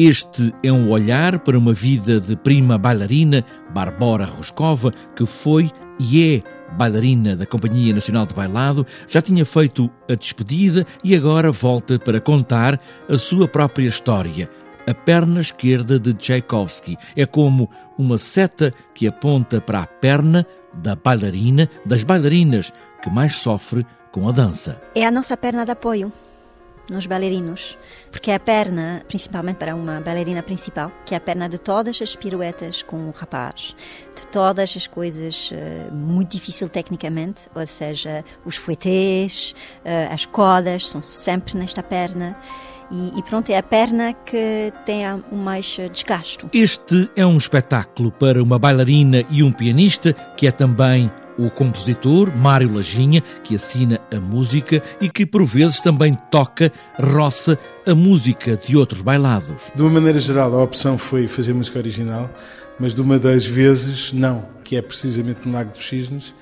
Este é um olhar para uma vida de prima bailarina, Barbora Roscova, que foi e é bailarina da Companhia Nacional de Bailado, já tinha feito a despedida e agora volta para contar a sua própria história. A perna esquerda de Tchaikovsky é como uma seta que aponta para a perna da bailarina, das bailarinas que mais sofre com a dança. É a nossa perna de apoio nos bailarinos, porque é a perna, principalmente para uma bailarina principal, que é a perna de todas as piruetas com o rapaz, de todas as coisas uh, muito difíceis tecnicamente, ou seja, os fouetés, uh, as codas, são sempre nesta perna. E, e, pronto, é a perna que tem o mais desgasto. Este é um espetáculo para uma bailarina e um pianista que é também o compositor Mário Lajinha, que assina a música e que por vezes também toca, roça a música de outros bailados. De uma maneira geral, a opção foi fazer música original, mas de uma das vezes, não, que é precisamente no Lago dos Cisnes,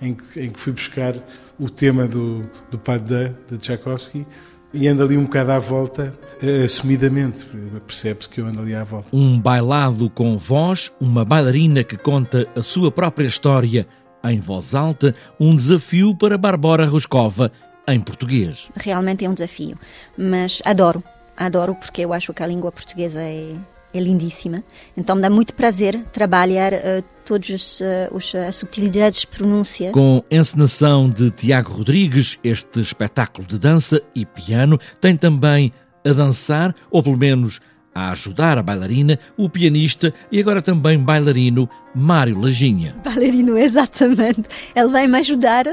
em que, em que fui buscar o tema do, do Padre de Tchaikovsky, e ando ali um bocado à volta, eh, assumidamente, percebe-se que eu ando ali à volta. Um bailado com voz, uma bailarina que conta a sua própria história em voz alta, um desafio para Barbora Roscova, em português. Realmente é um desafio, mas adoro, adoro porque eu acho que a língua portuguesa é, é lindíssima. Então me dá muito prazer trabalhar uh, todas uh, as subtilidades de pronúncia. Com encenação de Tiago Rodrigues, este espetáculo de dança e piano tem também a dançar, ou pelo menos a ajudar a bailarina, o pianista e agora também bailarino Mário Lajinha. Bailarino, exatamente. Ele vai me ajudar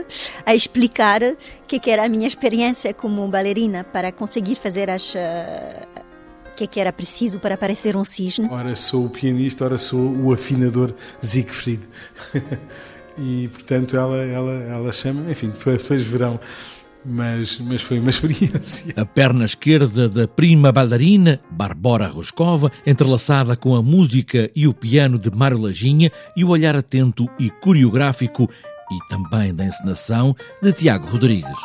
a explicar o que, que era a minha experiência como bailarina para conseguir fazer as. O que, que era preciso para parecer um cisne? Ora sou o pianista, ora sou o afinador Siegfried. e portanto ela, ela, ela chama, enfim, depois, depois verão mas, mas foi uma experiência. A perna esquerda da prima bailarina, Barbora Roscova, entrelaçada com a música e o piano de Mário Lajinha e o olhar atento e coreográfico e também da encenação de Tiago Rodrigues.